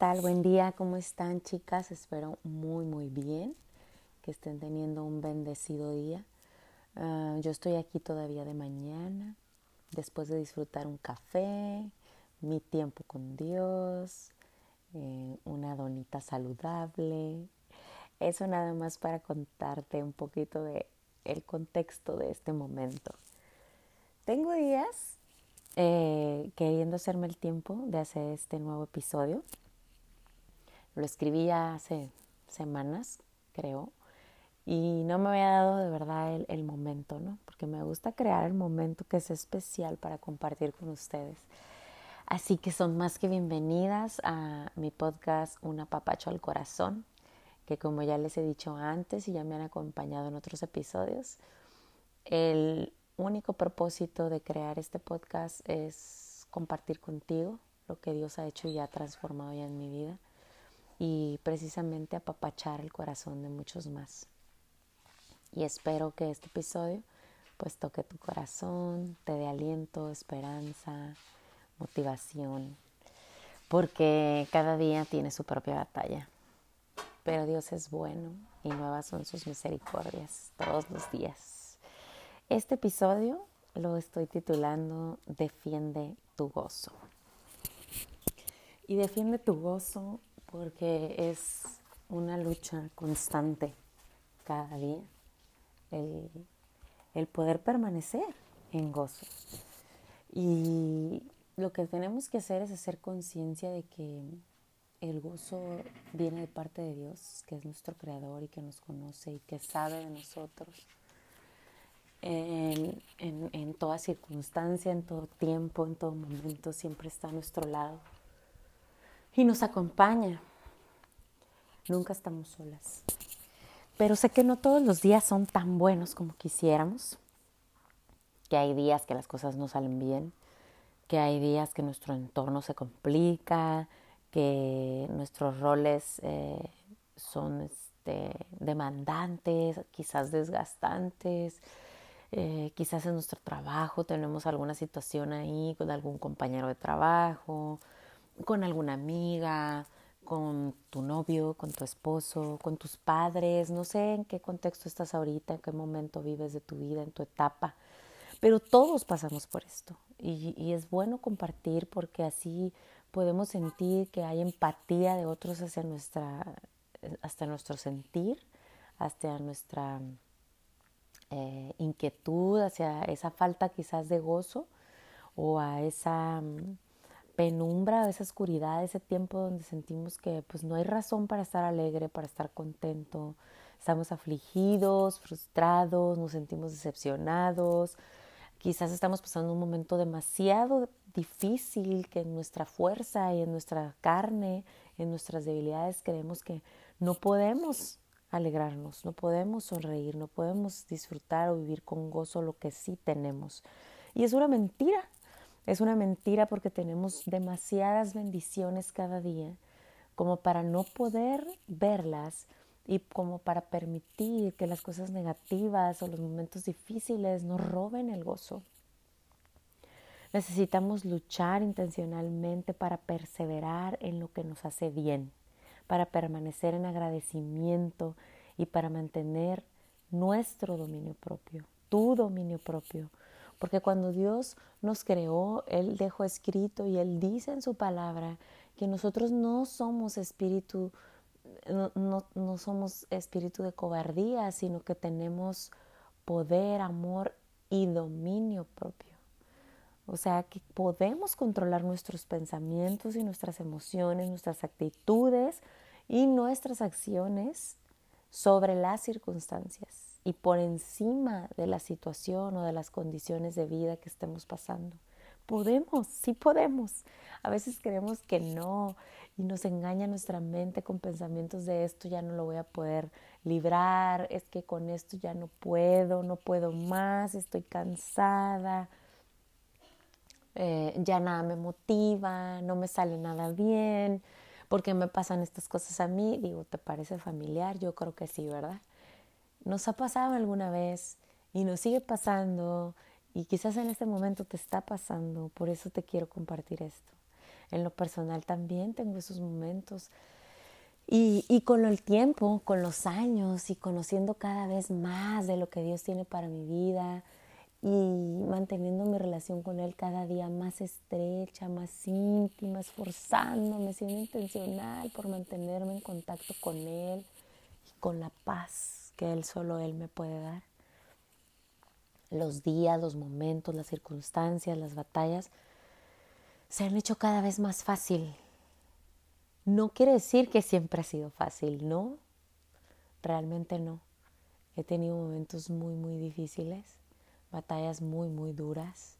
Hola, ¿qué tal? Buen día, ¿cómo están chicas? Espero muy, muy bien, que estén teniendo un bendecido día. Ah, yo estoy aquí todavía de mañana, después de disfrutar un café, mi tiempo con Dios, eh, una donita saludable. Eso nada más para contarte un poquito de el contexto de este momento. Tengo días eh, queriendo hacerme el tiempo de hacer este nuevo episodio. Lo escribí ya hace semanas, creo, y no me había dado de verdad el, momento, ¿no? Porque me gusta crear el momento que es especial para compartir con ustedes. Así que son más que bienvenidas a mi podcast Una papacho al corazón, que como ya les he dicho antes y ya me han acompañado en otros episodios, el único propósito de crear este podcast es compartir contigo lo que Dios ha hecho y ha transformado ya en mi vida y precisamente apapachar el corazón de muchos más. Y espero que este episodio pues toque tu corazón, te dé aliento, esperanza, motivación, porque cada día tiene su propia batalla. Pero Dios es bueno y nuevas son sus misericordias todos los días. Este episodio lo estoy titulando Defiende tu gozo. Y defiende tu gozo porque es una lucha constante cada día, el, el poder permanecer en gozo. Y lo que tenemos que hacer es hacer conciencia de que el gozo viene de parte de Dios, que es nuestro creador y que nos conoce y que sabe de nosotros en, en, en, toda circunstancia, en todo tiempo, en todo momento, siempre está a nuestro lado y nos acompaña. Nunca estamos solas. Pero sé que no todos los días son tan buenos como quisiéramos, que hay días que las cosas no salen bien, que hay días que nuestro entorno se complica, que nuestros roles eh, son este, demandantes, quizás desgastantes, eh, quizás en nuestro trabajo tenemos alguna situación ahí con algún compañero de trabajo, con alguna amiga, con tu novio, con tu esposo, con tus padres, no sé en qué contexto estás ahorita, en qué momento vives de tu vida, en tu etapa, pero todos pasamos por esto y, es bueno compartir porque así podemos sentir que hay empatía de otros hacia nuestra, hasta nuestro sentir, hasta nuestra eh, inquietud, hacia esa falta quizás de gozo o a esa mm, penumbra, esa oscuridad, ese tiempo donde sentimos que pues no hay razón para estar alegre, para estar contento, estamos afligidos, frustrados, nos sentimos decepcionados, quizás estamos pasando un momento demasiado difícil que en nuestra fuerza y en nuestra carne, en nuestras debilidades creemos que no podemos alegrarnos, no podemos sonreír, no podemos disfrutar o vivir con gozo lo que sí tenemos. Y es una mentira, es una mentira porque tenemos demasiadas bendiciones cada día como para no poder verlas y como para permitir que las cosas negativas o los momentos difíciles nos roben el gozo. Necesitamos luchar intencionalmente para perseverar en lo que nos hace bien para permanecer en agradecimiento y para mantener nuestro dominio propio, tu dominio propio. Porque cuando Dios nos creó, Él dejó escrito y Él dice en su palabra que nosotros no somos espíritu, no, no, no somos espíritu de cobardía, sino que tenemos poder, amor y dominio propio. O sea, que podemos controlar nuestros pensamientos y nuestras emociones, nuestras actitudes y nuestras acciones sobre las circunstancias y por encima de la situación o de las condiciones de vida que estemos pasando. Podemos, sí podemos. A veces creemos que no y nos engaña nuestra mente con pensamientos de esto ya no lo voy a poder librar, es que con esto ya no puedo, no puedo más, estoy cansada, eh, ya nada me motiva, no me sale nada bien, ¿por qué me pasan estas cosas a mí? Digo, ¿te parece familiar? Yo creo que sí, ¿verdad? Nos ha pasado alguna vez y nos sigue pasando y quizás en este momento te está pasando, por eso te quiero compartir esto. En lo personal también tengo esos momentos. Y, con el tiempo, con los años y conociendo cada vez más de lo que Dios tiene para mi vida y manteniendo mi relación con Él cada día más estrecha, más íntima, esforzándome, siendo intencional por mantenerme en contacto con Él y con la paz que Él solo Él me puede dar. Los días, los momentos, las circunstancias, las batallas se han hecho cada vez más fácil no quiere decir que siempre ha sido fácil, ¿no? Realmente no. He tenido momentos muy, muy difíciles, batallas muy, muy duras.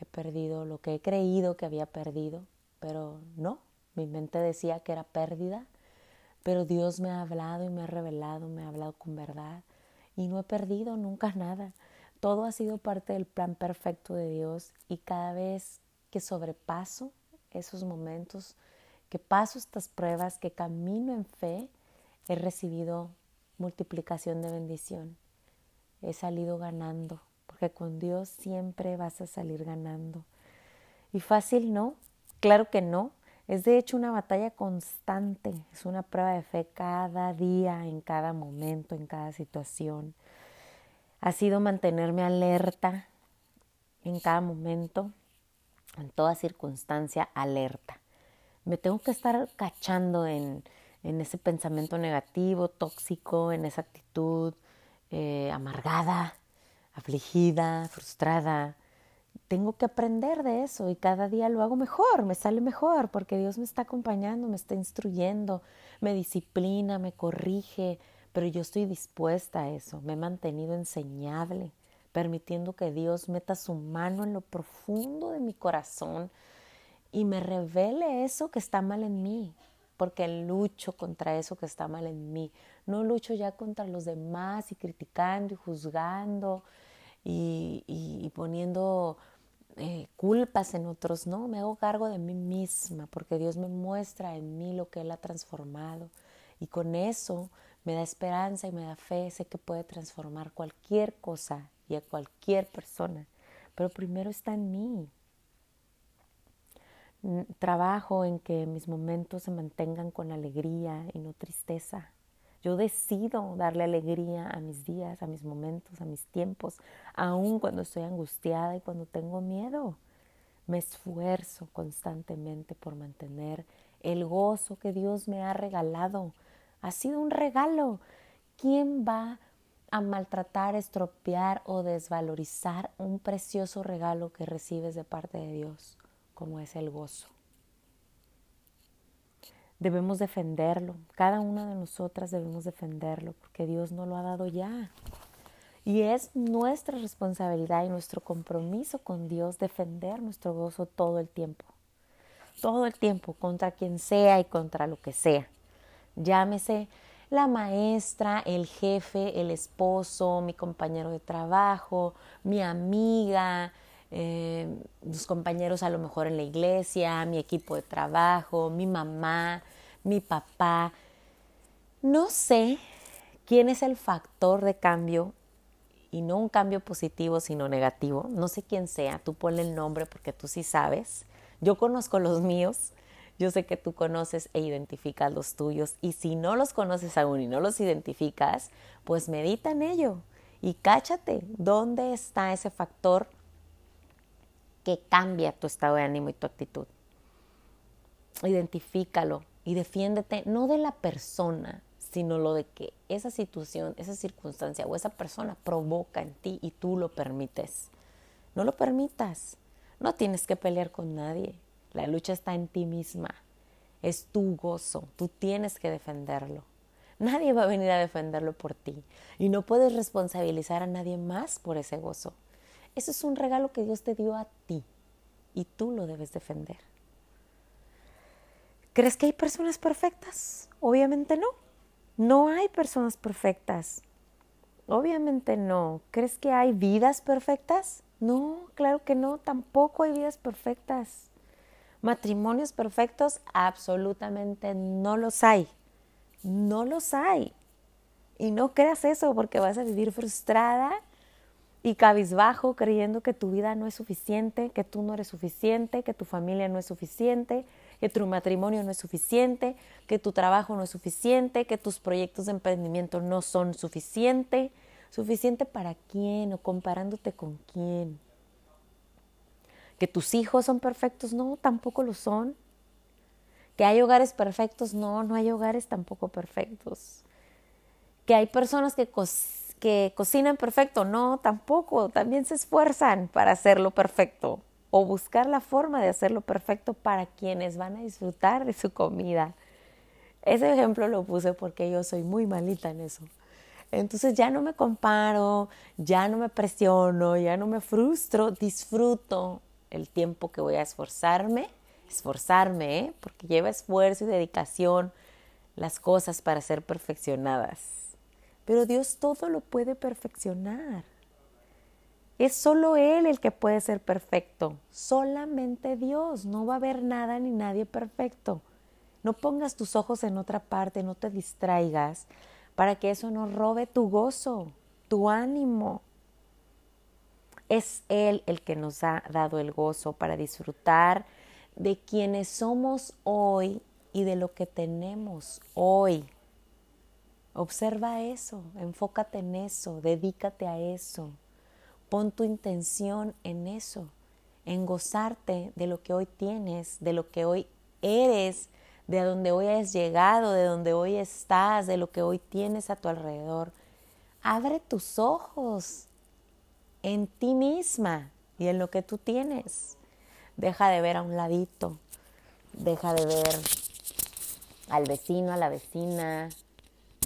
He perdido lo que he creído que había perdido, pero no. Mi mente decía que era pérdida, pero Dios me ha hablado y me ha revelado, me ha hablado con verdad y no he perdido nunca nada. Todo ha sido parte del plan perfecto de Dios y cada vez que sobrepaso esos momentos, que paso estas pruebas, que camino en fe, he recibido multiplicación de bendición. He salido ganando, porque con Dios siempre vas a salir ganando. ¿Y fácil no? Claro que no. Es de hecho una batalla constante, es una prueba de fe cada día, en cada momento, en cada situación. Ha sido mantenerme alerta en cada momento, en toda circunstancia, alerta me tengo que estar cachando en, ese pensamiento negativo, tóxico, en esa actitud eh, amargada, afligida, frustrada. Tengo que aprender de eso y cada día lo hago mejor, me sale mejor porque Dios me está acompañando, me está instruyendo, me disciplina, me corrige, pero yo estoy dispuesta a eso, me he mantenido enseñable, permitiendo que Dios meta su mano en lo profundo de mi corazón y me revele eso que está mal en mí, porque lucho contra eso que está mal en mí. No lucho ya contra los demás y criticando y juzgando y, poniendo eh, culpas en otros, no, me hago cargo de mí misma, porque Dios me muestra en mí lo que Él ha transformado. Y con eso me da esperanza y me da fe, sé que puede transformar cualquier cosa y a cualquier persona, pero primero está en mí, trabajo en que mis momentos se mantengan con alegría y no tristeza. Yo decido darle alegría a mis días, a mis momentos, a mis tiempos, aun cuando estoy angustiada y cuando tengo miedo. Me esfuerzo constantemente por mantener el gozo que Dios me ha regalado. Ha sido un regalo. ¿Quién va a maltratar, estropear o desvalorizar un precioso regalo que recibes de parte de Dios? como es el gozo. Debemos defenderlo, cada una de nosotras debemos defenderlo porque Dios nos lo ha dado ya. Y es nuestra responsabilidad y nuestro compromiso con Dios defender nuestro gozo todo el tiempo. Todo el tiempo, contra quien sea y contra lo que sea. Llámese la maestra, el jefe, el esposo, mi compañero de trabajo, mi amiga, eh, mis compañeros a lo mejor en la iglesia, mi equipo de trabajo, mi mamá, mi papá. No sé quién es el factor de cambio y no un cambio positivo sino negativo. No sé quién sea, tú ponle el nombre porque tú sí sabes. Yo conozco los míos, yo sé que tú conoces e identificas los tuyos y si no los conoces aún y no los identificas, pues medita en ello y cáchate dónde está ese factor que cambia tu estado de ánimo y tu actitud. Identifícalo y defiéndete no de la persona, sino lo de que esa situación, esa circunstancia o esa persona provoca en ti y tú lo permites. No lo permitas. No tienes que pelear con nadie. La lucha está en ti misma. Es tu gozo. Tú tienes que defenderlo. Nadie va a venir a defenderlo por ti. Y no puedes responsabilizar a nadie más por ese gozo. Eso es un regalo que Dios te dio a ti y tú lo debes defender. ¿Crees que hay personas perfectas? Obviamente no. No hay personas perfectas. Obviamente no. ¿Crees que hay vidas perfectas? No, claro que no. Tampoco hay vidas perfectas. Matrimonios perfectos, absolutamente no los hay. No los hay. Y no creas eso porque vas a vivir frustrada y cabizbajo creyendo que tu vida no es suficiente, que tú no eres suficiente, que tu familia no es suficiente, que tu matrimonio no es suficiente, que tu trabajo no es suficiente, que tus proyectos de emprendimiento no son suficiente. ¿Suficiente para quién o comparándote con quién? ¿Que tus hijos son perfectos? No, tampoco lo son. ¿Que hay hogares perfectos? No, no hay hogares tampoco perfectos. ¿Que hay personas que, que cocinan perfecto? No, tampoco. También se esfuerzan para hacerlo perfecto o buscar la forma de hacerlo perfecto para quienes van a disfrutar de su comida. Ese ejemplo lo puse porque yo soy muy malita en eso. Entonces ya no me comparo, ya no me presiono, ya no me frustro, disfruto el tiempo que voy a esforzarme, esforzarme, ¿eh? porque lleva esfuerzo y dedicación las cosas para ser perfeccionadas. Pero Dios todo lo puede perfeccionar. Es solo Él el que puede ser perfecto, solamente Dios, no va a haber nada ni nadie perfecto. No pongas tus ojos en otra parte, no te distraigas para que eso no robe tu gozo, tu ánimo. Es Él el que nos ha dado el gozo para disfrutar de quienes somos hoy y de lo que tenemos hoy. Observa eso, enfócate en eso, dedícate a eso. Pon tu intención en eso, en gozarte de lo que hoy tienes, de lo que hoy eres, de donde hoy has llegado, de donde hoy estás, de lo que hoy tienes a tu alrededor. Abre tus ojos en ti misma y en lo que tú tienes. Deja de ver a un ladito, deja de ver al vecino, a la vecina,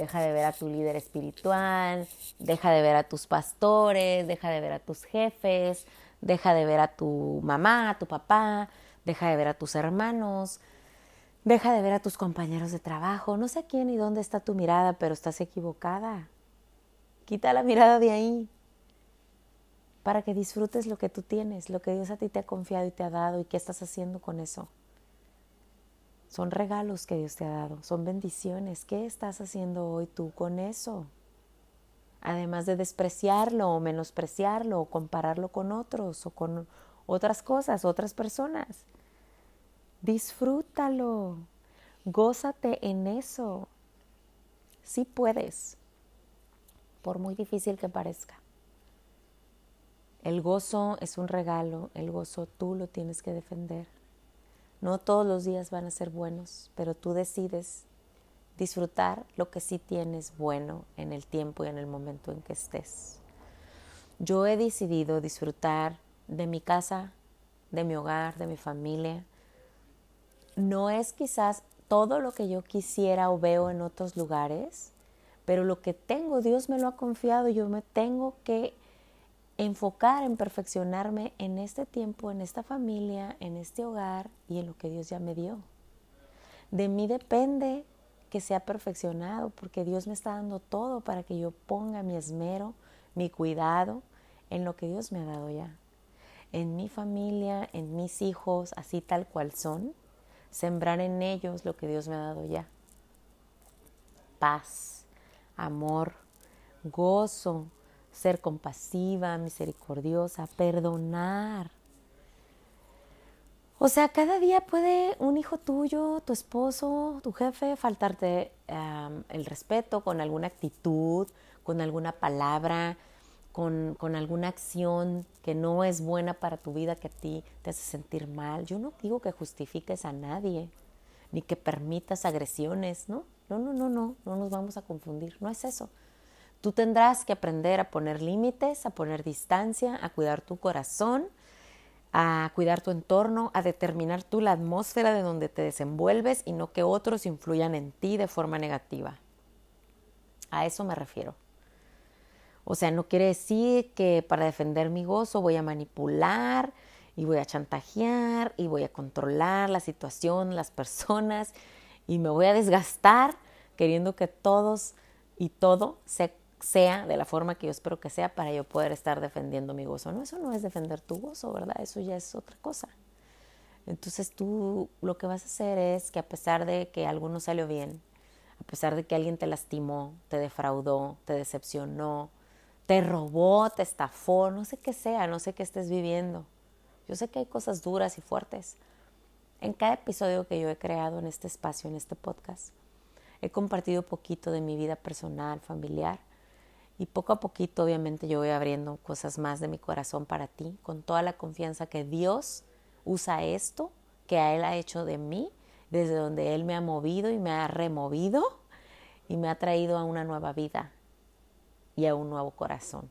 Deja de ver a tu líder espiritual, deja de ver a tus pastores, deja de ver a tus jefes, deja de ver a tu mamá, a tu papá, deja de ver a tus hermanos, deja de ver a tus compañeros de trabajo. No sé quién y dónde está tu mirada, pero estás equivocada. Quita la mirada de ahí para que disfrutes lo que tú tienes, lo que Dios a ti te ha confiado y te ha dado y qué estás haciendo con eso. Son regalos que Dios te ha dado, son bendiciones. ¿Qué estás haciendo hoy tú con eso? Además de despreciarlo o menospreciarlo o compararlo con otros o con otras cosas, otras personas. Disfrútalo, gózate en eso. Si puedes, por muy difícil que parezca. El gozo es un regalo, el gozo tú lo tienes que defender. No todos los días van a ser buenos, pero tú decides disfrutar lo que sí tienes bueno en el tiempo y en el momento en que estés. Yo he decidido disfrutar de mi casa, de mi hogar, de mi familia. No es quizás todo lo que yo quisiera o veo en otros lugares, pero lo que tengo, Dios me lo ha confiado, yo me tengo que enfocar en perfeccionarme en este tiempo, en esta familia, en este hogar y en lo que Dios ya me dio. De mí depende que sea perfeccionado, porque Dios me está dando todo para que yo ponga mi esmero, mi cuidado en lo que Dios me ha dado ya. En mi familia, en mis hijos, así tal cual son, sembrar en ellos lo que Dios me ha dado ya. Paz, amor, gozo, ser compasiva, misericordiosa, perdonar. O sea, cada día puede un hijo tuyo, tu esposo, tu jefe, faltarte el respeto con alguna actitud, con alguna palabra, con, con, alguna acción que no es buena para tu vida, que a ti te hace sentir mal. Yo no digo que justifiques a nadie, ni que permitas agresiones, ¿no? No, no, no, no, no nos vamos a confundir, no es eso. Tú tendrás que aprender a poner límites, a poner distancia, a cuidar tu corazón, a cuidar tu entorno, a determinar tú la atmósfera de donde te desenvuelves y no que otros influyan en ti de forma negativa. A eso me refiero. O sea, no quiere decir que para defender mi gozo voy a manipular y voy a chantajear y voy a controlar la situación, las personas y me voy a desgastar queriendo que todos y todo se sea de la forma que yo espero que sea para yo poder estar defendiendo mi gozo. No, eso no es defender tu gozo, ¿verdad? Eso ya es otra cosa. Entonces tú lo que vas a hacer es que a pesar de que algo no salió bien, a pesar de que alguien te lastimó, te defraudó, te decepcionó, te robó, te estafó, no sé qué sea, no sé qué estés viviendo. Yo sé que hay cosas duras y fuertes. En cada episodio que yo he creado en este espacio, en este podcast, he compartido poquito de mi vida personal, familiar, y poco a poquito obviamente yo voy abriendo cosas más de mi corazón para ti, con toda la confianza que Dios usa esto que a Él ha hecho de mí, desde donde Él me ha movido y me ha removido y me ha traído a una nueva vida y a un nuevo corazón.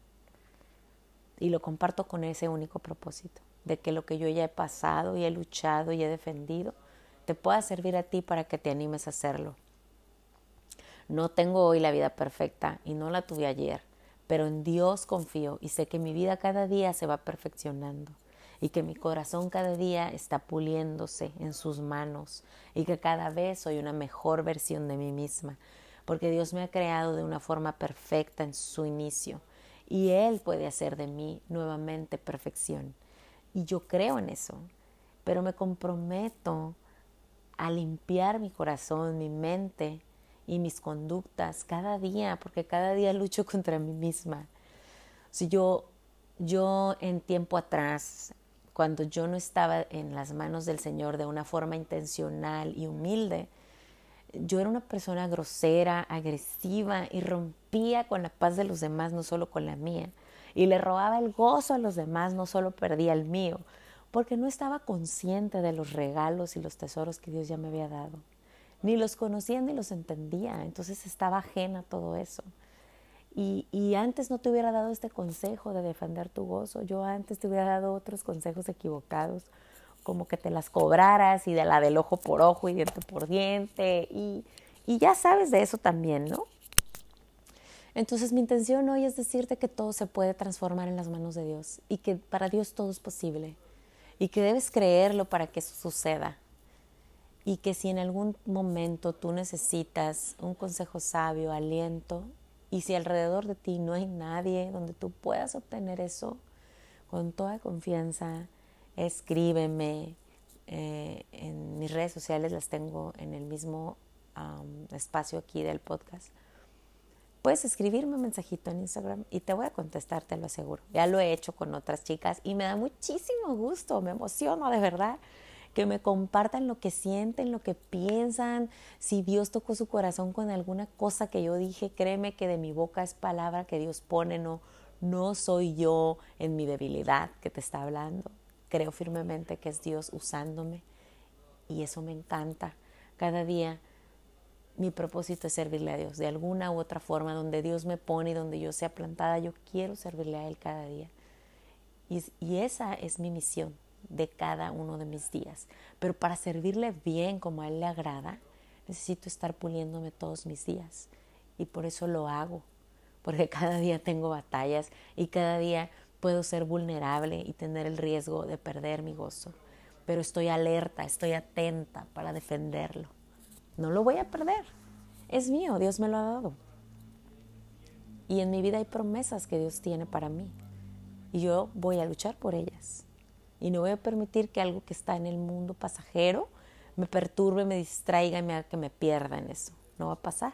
Y lo comparto con ese único propósito, de que lo que yo ya he pasado y he luchado y he defendido, te pueda servir a ti para que te animes a hacerlo. No tengo hoy la vida perfecta y no la tuve ayer, pero en Dios confío y sé que mi vida cada día se va perfeccionando y que mi corazón cada día está puliéndose en sus manos y que cada vez soy una mejor versión de mí misma, porque Dios me ha creado de una forma perfecta en su inicio y Él puede hacer de mí nuevamente perfección. Y yo creo en eso, pero me comprometo a limpiar mi corazón, mi mente y mis conductas cada día, porque cada día lucho contra mí misma. Si yo, yo en tiempo atrás, cuando yo no estaba en las manos del Señor de una forma intencional y humilde, yo era una persona grosera, agresiva y rompía con la paz de los demás, no solo con la mía. Y le robaba el gozo a los demás, no solo perdía el mío, porque no estaba consciente de los regalos y los tesoros que Dios ya me había dado. Ni los conocía ni los entendía, entonces estaba ajena a todo eso. Y, y, antes no te hubiera dado este consejo de defender tu gozo, yo antes te hubiera dado otros consejos equivocados como que te las cobraras y de la del ojo por ojo y diente por diente y, y ya sabes de eso también, ¿no? Entonces mi intención hoy es decirte que todo se puede transformar en las manos de Dios y que para Dios todo es posible y que debes creerlo para que eso suceda y que si en algún momento tú necesitas un consejo sabio, aliento y si alrededor de ti no hay nadie donde tú puedas obtener eso con toda confianza, escríbeme. Eh, en mis redes sociales las tengo en el mismo espacio aquí del podcast. Puedes escribirme un mensajito en Instagram y te voy a contestar, te lo aseguro. Ya lo he hecho con otras chicas y me da muchísimo gusto, me emociono de verdad que me compartan lo que sienten, lo que piensan, si Dios tocó su corazón con alguna cosa que yo dije, créeme que de mi boca es palabra que Dios pone, no, no soy yo en mi debilidad que te está hablando creo firmemente que es Dios usándome y eso me encanta. Cada día mi propósito es servirle a Dios de alguna u otra forma, donde Dios me pone y donde yo sea plantada, yo quiero servirle a Él cada día. Y, y esa es mi misión de cada uno de mis días. Pero para servirle bien como a Él le agrada, necesito estar puliéndome todos mis días. Y por eso lo hago, porque cada día tengo batallas y cada día puedo ser vulnerable y tener el riesgo de perder mi gozo, pero estoy alerta, estoy atenta para defenderlo. No lo voy a perder. Es mío, Dios me lo ha dado. Y en mi vida hay promesas que Dios tiene para mí. Y yo voy a luchar por ellas. Y no voy a permitir que algo que está en el mundo pasajero me perturbe, me distraiga y me haga que me pierda en eso. No va a pasar.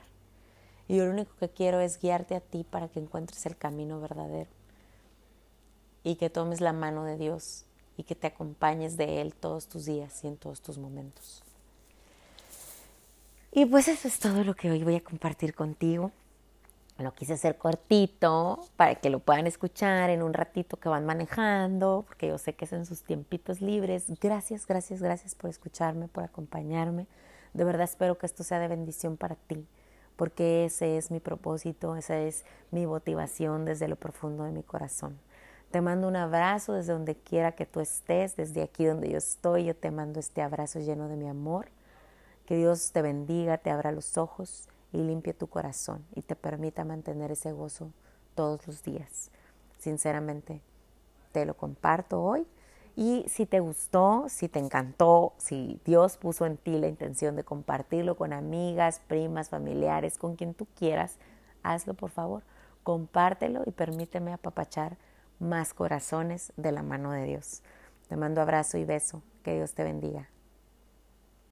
Y yo lo único que quiero es guiarte a ti para que encuentres el camino verdadero y que tomes la mano de Dios y que te acompañes de Él todos tus días y en todos tus momentos. Y pues eso es todo lo que hoy voy a compartir contigo. Lo quise hacer cortito para que lo puedan escuchar en un ratito que van manejando, porque yo sé que es en sus tiempitos libres. Gracias, gracias, gracias por escucharme, por acompañarme. De verdad espero que esto sea de bendición para ti, porque ese es mi propósito, esa es mi motivación desde lo profundo de mi corazón. Te mando un abrazo desde donde quiera que tú estés, desde aquí donde yo estoy, yo te mando este abrazo lleno de mi amor. Que Dios te bendiga, te abra los ojos y limpie tu corazón y te permita mantener ese gozo todos los días. Sinceramente, te lo comparto hoy. Y si te gustó, si te encantó, si Dios puso en ti la intención de compartirlo con amigas, primas, familiares, con quien tú quieras, hazlo por favor. Compártelo y permíteme apapachar más corazones de la mano de Dios. Te mando abrazo y beso. Que Dios te bendiga.